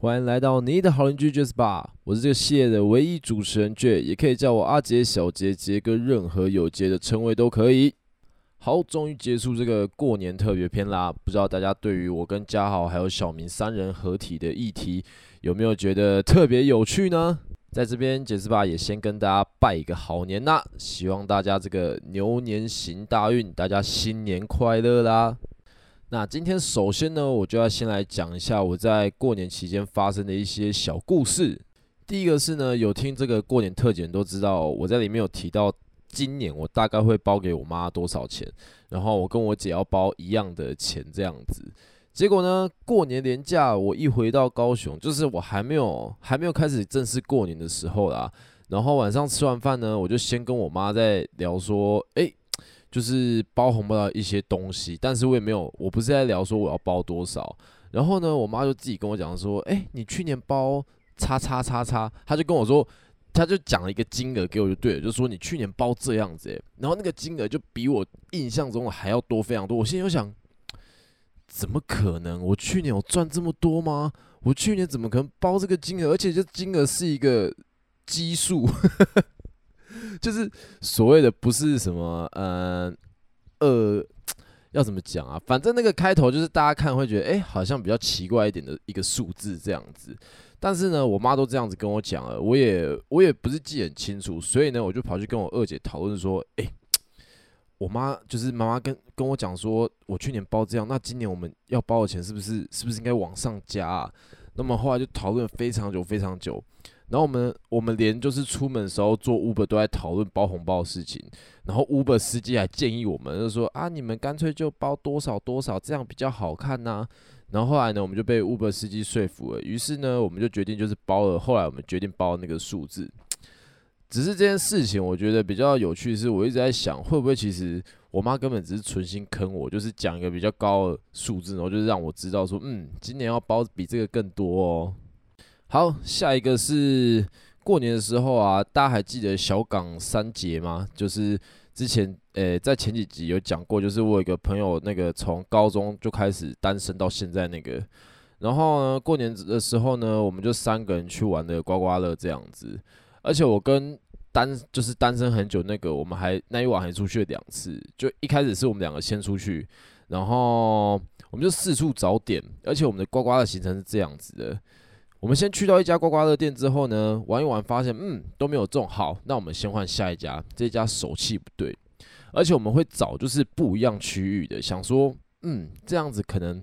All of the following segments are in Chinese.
欢迎来到你的好邻居杰斯霸，我是这个系列的唯一主持人 J，，也可以叫我阿杰、小杰、杰哥，任何有杰的称谓都可以。好，终于结束这个过年特别篇啦！不知道大家对于我跟嘉豪还有小明三人合体的议题，有没有觉得特别有趣呢？在这边，杰斯霸也先跟大家拜一个好年啦，希望大家这个牛年行大运，大家新年快乐啦！那今天首先呢，我就要先来讲一下我在过年期间发生的一些小故事。第一个是呢，有听这个过年特辑都知道，我在里面有提到，今年我大概会包给我妈多少钱，然后我跟我姐要包一样的钱这样子。结果呢，过年连假我一回到高雄，就是我还没有还没有开始正式过年的时候啦。然后晚上吃完饭呢，我就先跟我妈在聊说，诶。就是包红包的一些东西，但是我也没有，我不是在聊说我要包多少。然后呢，我妈就自己跟我讲说，诶，你去年包叉叉叉叉，她就跟我说，她就讲了一个金额给我就对了，就说你去年包这样子，诶，然后那个金额就比我印象中还要多非常多。我现在又想，怎么可能？我去年有赚这么多吗？我去年怎么可能包这个金额？而且这金额是一个基数。就是所谓的不是什么，嗯、呃，呃，要怎么讲啊？反正那个开头就是大家看会觉得，哎、好像比较奇怪一点的一个数字这样子。但是呢，我妈都这样子跟我讲了，我也我也不是记很清楚，所以呢，我就跑去跟我二姐讨论说，哎、我妈就是妈妈跟跟我讲说，我去年包这样，那今年我们要包的钱是不是是不是应该往上加啊？那么后来就讨论非常久非常久。然后我们我们连就是出门的时候坐 Uber 都在讨论包红包的事情，然后 Uber 司机还建议我们就说啊，你们干脆就包多少多少，这样比较好看呐、然后后来呢，我们就被 Uber 司机说服了，于是呢，我们就决定就是包了。后来我们决定包那个数字。只是这件事情，我觉得比较有趣的是，我一直在想，会不会其实我妈根本只是存心坑我，就是讲一个比较高的数字，然后就是让我知道说，嗯，今年要包比这个更多哦。好，下一个是过年的时候啊，大家还记得小港三杰吗？就是之前诶、在前几集有讲过，就是我有一个朋友，那个从高中就开始单身到现在那个，然后呢，过年的时候呢，我们就三个人去玩的刮刮乐这样子，而且我跟单就是单身很久那个，我们还那一晚还出去了两次，就一开始是我们两个先出去，然后我们就四处找点，而且我们的刮刮乐行程是这样子的。我们先去到一家刮刮乐店之后呢，玩一玩，发现嗯都没有中，好，那我们先换下一家，这家手气不对，而且我们会找就是不一样区域的，想说嗯这样子可能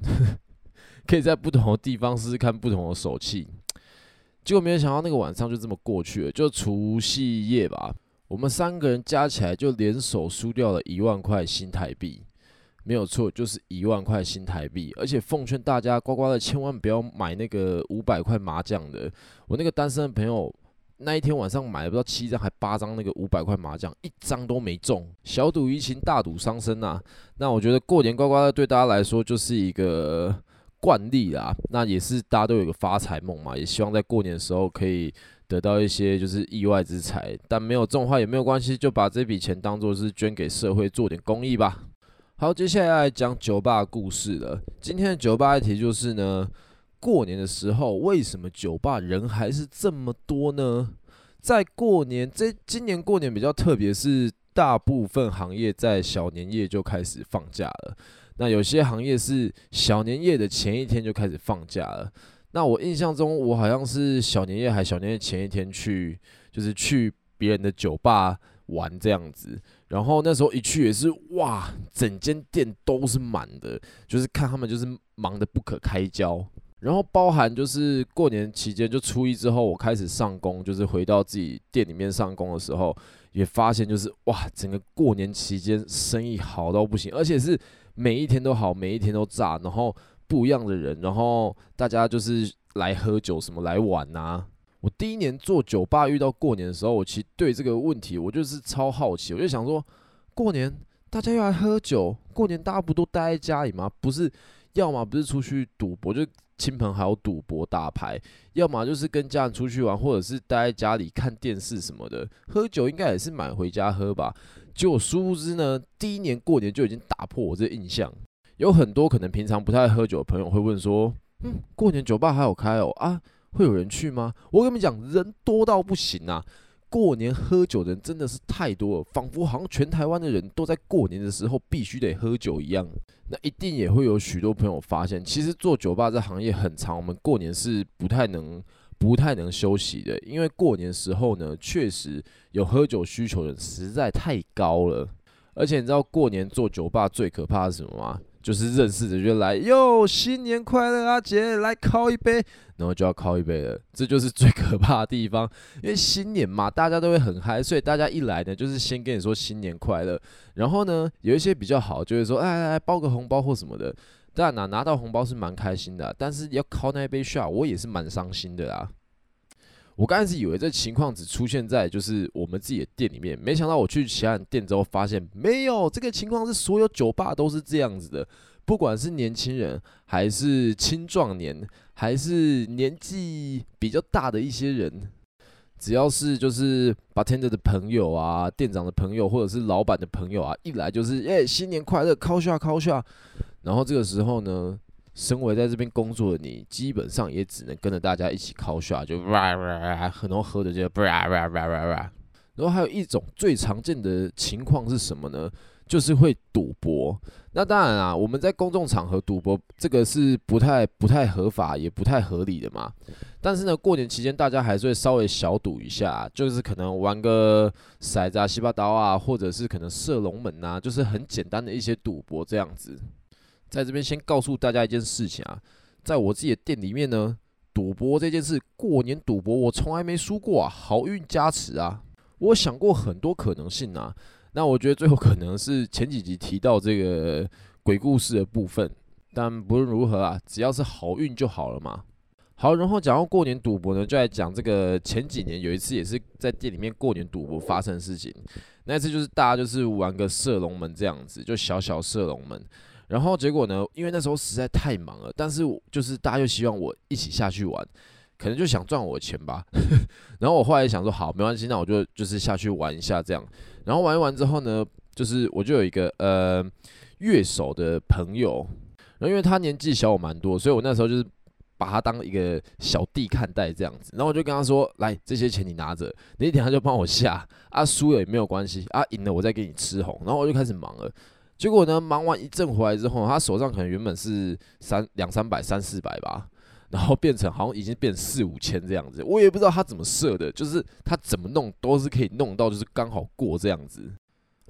可以在不同的地方试试看不同的手气，结果没有想到那个晚上就这么过去了，就除夕夜吧，我们三个人加起来就联手输掉了一万块新台币。没有错，就是一万块新台币，而且奉劝大家刮刮乐千万不要买那个五百块麻将的。我那个单身的朋友那一天晚上买了不知道七张还八张那个五百块麻将，一张都没中。小赌怡情，大赌伤身呐。那我觉得过年刮刮乐对大家来说就是一个惯例啦，那也是大家都有个发财梦嘛，也希望在过年的时候可以得到一些就是意外之财。但没有中的话也没有关系，就把这笔钱当做是捐给社会，做点公益吧。好，接下来来讲酒吧故事了。今天的酒吧议题就是呢，过年的时候为什么酒吧人还是这么多呢？在过年这今年过年比较特别，是大部分行业在小年夜就开始放假了。那有些行业是小年夜的前一天就开始放假了。那我印象中，我好像是小年夜还小年夜前一天去，就是去别人的酒吧玩这样子。然后那时候一去也是哇，整间店都是满的，就是看他们就是忙得不可开交。然后包含就是过年期间，就初一之后我开始上工，就是回到自己店里面上工的时候，也发现就是哇，整个过年期间生意好到不行，而且是每一天都好，每一天都炸，然后不一样的人，然后大家就是来喝酒什么来玩呐、我第一年做酒吧遇到过年的时候，我其实对这个问题我就是超好奇，我就想说，过年大家要来喝酒，过年大家不都待在家里吗？不是，要么不是出去赌博，就亲朋好友赌博打牌，要么就是跟家人出去玩，或者是待在家里看电视什么的。喝酒应该也是买回家喝吧。结果殊不知呢，第一年过年就已经打破我这印象。有很多可能平常不太喝酒的朋友会问说：“嗯，过年酒吧还有开哦？啊，会有人去吗？”我跟你们讲，人多到不行啊！过年喝酒的人真的是太多了，仿佛好像全台湾的人都在过年的时候必须得喝酒一样。那一定也会有许多朋友发现，其实做酒吧这行业很长，我们过年是不太能、不太能休息的，因为过年时候呢，确实有喝酒需求的人实在太高了。而且你知道过年做酒吧最可怕是什么吗？就是认识的就来哟，新年快乐，阿杰来靠一杯，然后就要靠一杯了，这就是最可怕的地方。因为新年嘛，大家都会很嗨，所以大家一来呢，就是先跟你说新年快乐，然后呢，有一些比较好，就会说，哎来来，包个红包或什么的。当然拿，拿到红包是蛮开心的，但是要靠那一杯 shot，我也是蛮伤心的啦。我刚开始以为这情况只出现在就是我们自己的店里面，没想到我去其他店之后发现没有，这个情况是所有酒吧都是这样子的，不管是年轻人还是青壮年，还是年纪比较大的一些人，只要是就是 bartender 的朋友啊、店长的朋友或者是老板的朋友啊，一来就是哎、新年快乐，靠下靠下，然后这个时候呢。身为在这边工作的你，基本上也只能跟着大家一起 call shot，就哇哇哇，很多喝的就哇哇哇哇哇。然后还有一种最常见的情况是什么呢？就是会赌博。那当然啊，我们在公众场合赌博，这个是不太不太合法，也不太合理的嘛。但是呢，过年期间大家还是会稍微小赌一下，就是可能玩个骰子啊、西巴刀啊，或者是可能射龙门啊，就是很简单的一些赌博这样子。在这边先告诉大家一件事情啊，在我自己的店里面呢，赌博这件事，过年赌博我从来没输过啊，好运加持啊。我想过很多可能性啊，那我觉得最后可能是前几集提到这个鬼故事的部分，但不论如何啊，只要是好运就好了嘛。好，然后讲到过年赌博呢，就来讲这个前几年有一次也是在店里面过年赌博发生的事情，那次就是大家就是玩个射龙门这样子，就小小射龙门。然后结果呢？因为那时候实在太忙了，但是就是大家又希望我一起下去玩，可能就想赚我的钱吧。然后我后来想说，好，没关系，那我就就是下去玩一下这样。然后玩一玩之后呢，就是我就有一个呃乐手的朋友，然后因为他年纪小我蛮多，所以我那时候就是把他当一个小弟看待这样子。然后我就跟他说：“来，这些钱你拿着，那一天他就帮我下啊，输了也没有关系啊，赢了我再给你吃红。”然后我就开始忙了。结果呢，忙完一阵回来之后，他手上可能原本是三两三百、三四百吧，然后变成好像已经变四五千这样子。我也不知道他怎么设的，就是他怎么弄都是可以弄到，就是刚好过这样子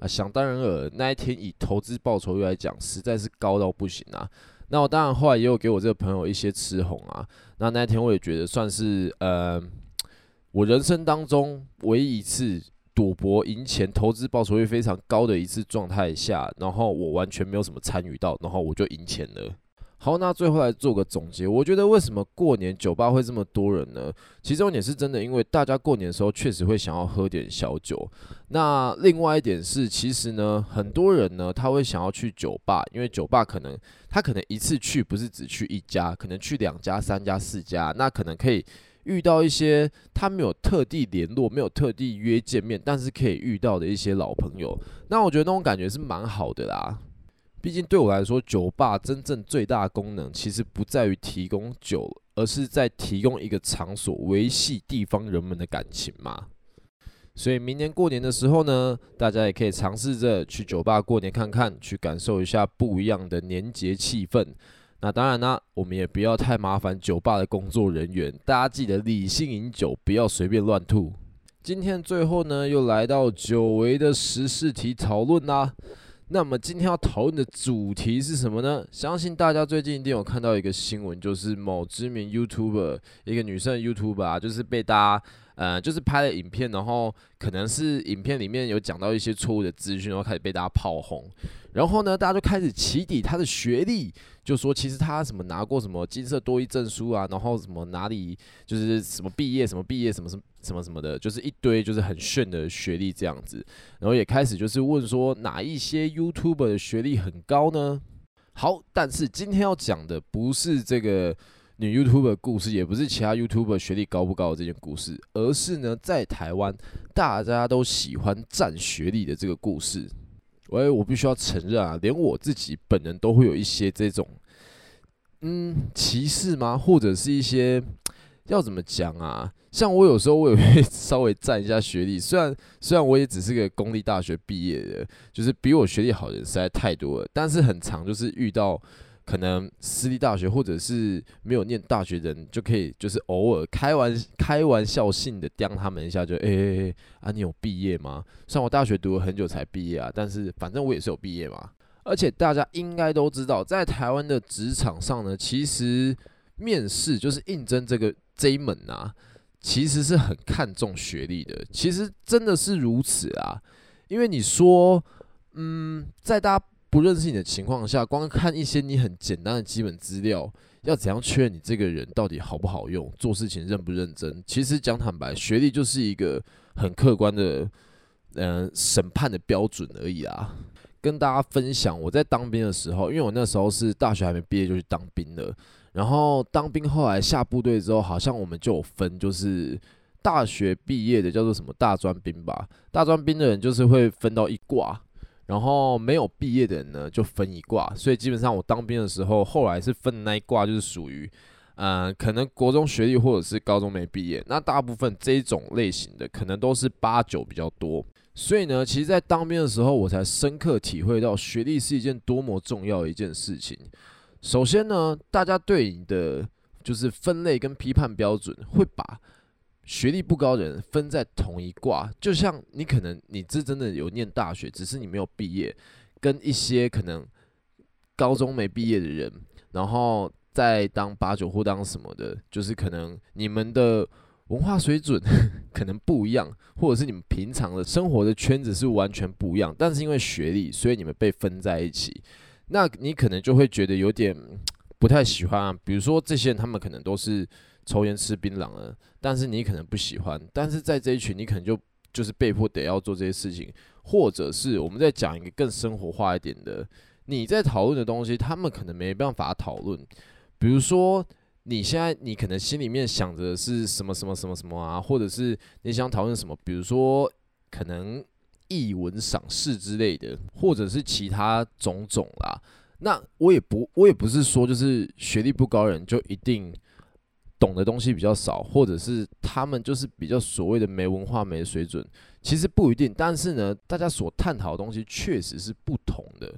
啊。想当然尔，那一天以投资报酬率来讲，实在是高到不行啊。那我当然后来也有给我这个朋友一些吃红啊。那那一天我也觉得算是呃，我人生当中唯一一次。赌博赢钱、投资报酬率非常高的一次状态下，然后我完全没有什么参与到，然后我就赢钱了。好，那最后来做个总结，我觉得为什么过年酒吧会这么多人呢？其中一点是真的，因为大家过年的时候确实会想要喝点小酒。那另外一点是，其实呢，很多人呢他会想要去酒吧，因为酒吧可能他可能一次去不是只去一家，可能去两家、三家、四家，那可能可以。遇到一些他没有特地联络、没有特地约见面，但是可以遇到的一些老朋友，那我觉得那种感觉是蛮好的啦。毕竟对我来说，酒吧真正最大的功能其实不在于提供酒，而是在提供一个场所，维系地方人们的感情嘛。所以明年过年的时候呢，大家也可以尝试着去酒吧过年看看，去感受一下不一样的年节气氛。那当然呢，我们也不要太麻烦酒吧的工作人员，大家记得理性饮酒，不要随便乱吐。今天最后呢，又来到久违的时事题讨论啦。那么今天要讨论的主题是什么呢？相信大家最近一定有看到一个新闻，就是某知名 YouTuber，一个女生 YouTuber，就是被大家。呃，就是拍了影片，然后可能是影片里面有讲到一些错误的资讯，然后开始被大家炮轰。然后呢，大家就开始起底他的学历，就说其实他什么拿过什么金色多益证书啊，然后什么哪里就是什么毕业什么毕业什么什么什么什么的，就是一堆就是很炫的学历这样子。然后也开始就是问说哪一些 YouTuber 的学历很高呢？好，但是今天要讲的不是这个。女 YouTuber 的故事，也不是其他 YouTuber 学历高不高的这件故事，而是呢，在台湾大家都喜欢占学历的这个故事。喂，我必须要承认啊，连我自己本人都会有一些这种，嗯，歧视吗？或者是一些要怎么讲啊？像我有时候我也会 稍微占一下学历，虽然虽然我也只是个公立大学毕业的，就是比我学历好的人实在太多了，但是很长就是遇到。可能私立大学或者是没有念大学的人，就可以就是偶尔开玩开玩笑性的刁他们一下，就诶、欸、啊，你有毕业吗？虽然我大学读了很久才毕业啊，但是反正我也是有毕业嘛。而且大家应该都知道，在台湾的职场上呢，其实面试就是应征这个这一门啊，其实是很看重学历的。其实真的是如此啊，因为你说，嗯，在大。不认识你的情况下，光看一些你很简单的基本资料，要怎样确认你这个人到底好不好用，做事情认不认真？其实讲坦白，学历就是一个很客观的，嗯、审判的标准而已啊。跟大家分享，我在当兵的时候，因为我那时候是大学还没毕业就去当兵了，然后当兵后来下部队之后，好像我们就有分，就是大学毕业的叫做什么大专兵吧，大专兵的人就是会分到一挂。然后没有毕业的人呢，就分一挂，所以基本上我当兵的时候，后来是分那一挂，就是属于，呃，可能国中学历或者是高中没毕业。那大部分这种类型的，可能都是八九比较多。所以呢，其实，在当兵的时候，我才深刻体会到学历是一件多么重要的一件事情。首先呢，大家对你的就是分类跟批判标准，会把。学历不高的人分在同一挂，就像你可能你是真的有念大学，只是你没有毕业，跟一些可能高中没毕业的人，然后再当八九或当什么的，就是可能你们的文化水准 可能不一样，或者是你们平常的生活的圈子是完全不一样，但是因为学历，所以你们被分在一起，那你可能就会觉得有点不太喜欢。比如说这些人，他们可能都是。抽烟吃槟榔了，但是你可能不喜欢，但是在这一群你可能就就是被迫得要做这些事情，或者是我们在讲一个更生活化一点的，你在讨论的东西，他们可能没办法讨论。比如说你现在你可能心里面想着是什么什么什么什么啊，或者是你想讨论什么，比如说可能译文赏识之类的，或者是其他种种啦。那我也不我也不是说就是学历不高人就一定。懂的东西比较少，或者是他们就是比较所谓的没文化、没水准，其实不一定。但是呢，大家所探讨的东西确实是不同的。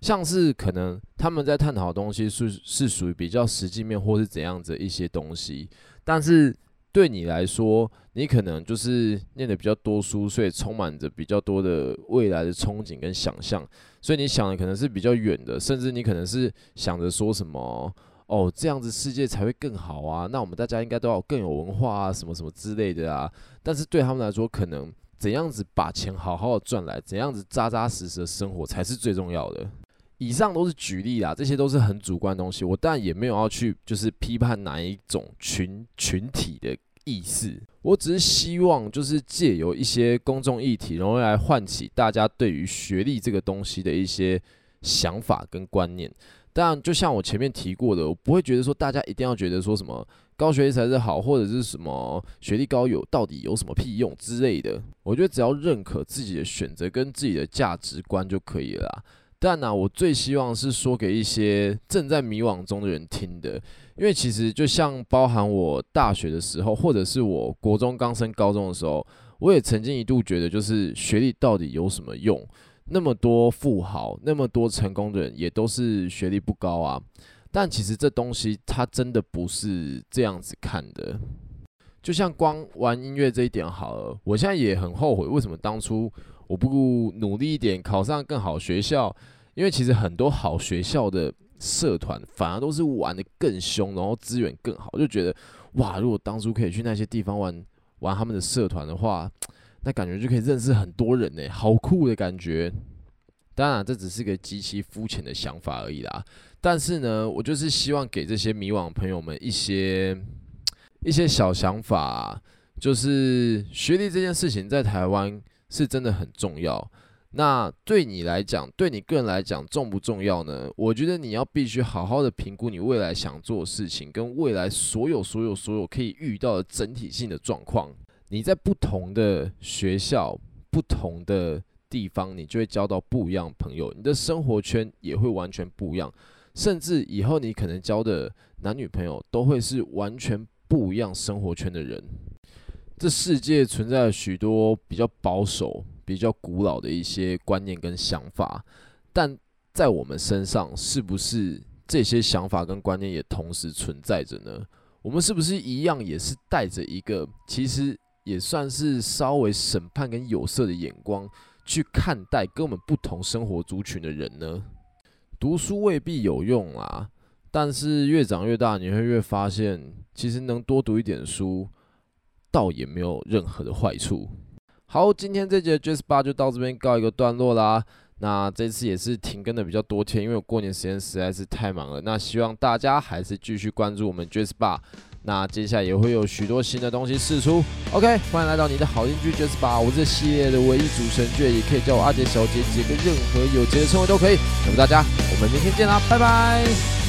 像是可能他们在探讨的东西是是属于比较实际面，或是怎样子一些东西。但是对你来说，你可能就是念的比较多书，所以充满着比较多的未来的憧憬跟想象，所以你想的可能是比较远的，甚至你可能是想着说什么。哦，这样子世界才会更好啊！那我们大家应该都要更有文化啊，什么什么之类的啊。但是对他们来说，可能怎样子把钱好好的赚来，怎样子扎扎实实的生活才是最重要的。以上都是举例啦，这些都是很主观的东西。我当然也没有要去就是批判哪一种群群体的意思，我只是希望就是借由一些公众议题，然后来唤起大家对于学历这个东西的一些想法跟观念。当然，就像我前面提过的，我不会觉得说大家一定要觉得说什么高学历才是好，或者是什么学历高有到底有什么屁用之类的。我觉得只要认可自己的选择跟自己的价值观就可以了。但呢，我最希望是说给一些正在迷惘中的人听的，因为其实就像包含我大学的时候，或者是我国中刚升高中的时候，我也曾经一度觉得，就是学历到底有什么用？那么多富豪，那么多成功的人，也都是学历不高啊。但其实这东西，它真的不是这样子看的。就像光玩音乐这一点好了，我现在也很后悔，为什么当初我不努力一点，考上更好学校？因为其实很多好学校的社团，反而都是玩得更凶，然后资源更好，就觉得哇，如果当初可以去那些地方玩玩他们的社团的话。那感觉就可以认识很多人呢，好酷的感觉。当然，这只是个极其肤浅的想法而已啦。但是呢，我就是希望给这些迷惘朋友们一些一些小想法，就是学历这件事情在台湾是真的很重要。那对你来讲，对你个人来讲重不重要呢？我觉得你要必须好好的评估你未来想做的事情，跟未来所有所有所有可以遇到的整体性的状况。你在不同的学校、不同的地方，你就会交到不一样的朋友，你的生活圈也会完全不一样，甚至以后你可能交的男女朋友都会是完全不一样生活圈的人。这世界存在了许多比较保守，比较古老的一些观念跟想法，但在我们身上，是不是这些想法跟观念也同时存在着呢？我们是不是一样也是带着一个其实也算是稍微审判跟有色的眼光去看待跟我们不同生活族群的人呢？读书未必有用啊，但是越长越大，你会越发现，其实能多读一点书，倒也没有任何的坏处。好，今天这节 Jazz Bar 就到这边告一个段落啦。那这次也是停更的比较多天，因为我过年时间实在是太忙了。那希望大家还是继续关注我们 Jazz Bar。那接下来也会有许多新的东西试出。OK，欢迎来到你的好邻居 Jazz Bar，我这系列的唯一主持人，也可以叫我阿杰、小姐姐，跟，任何有杰的称谓都可以。那么大家，我们明天见啦，拜拜。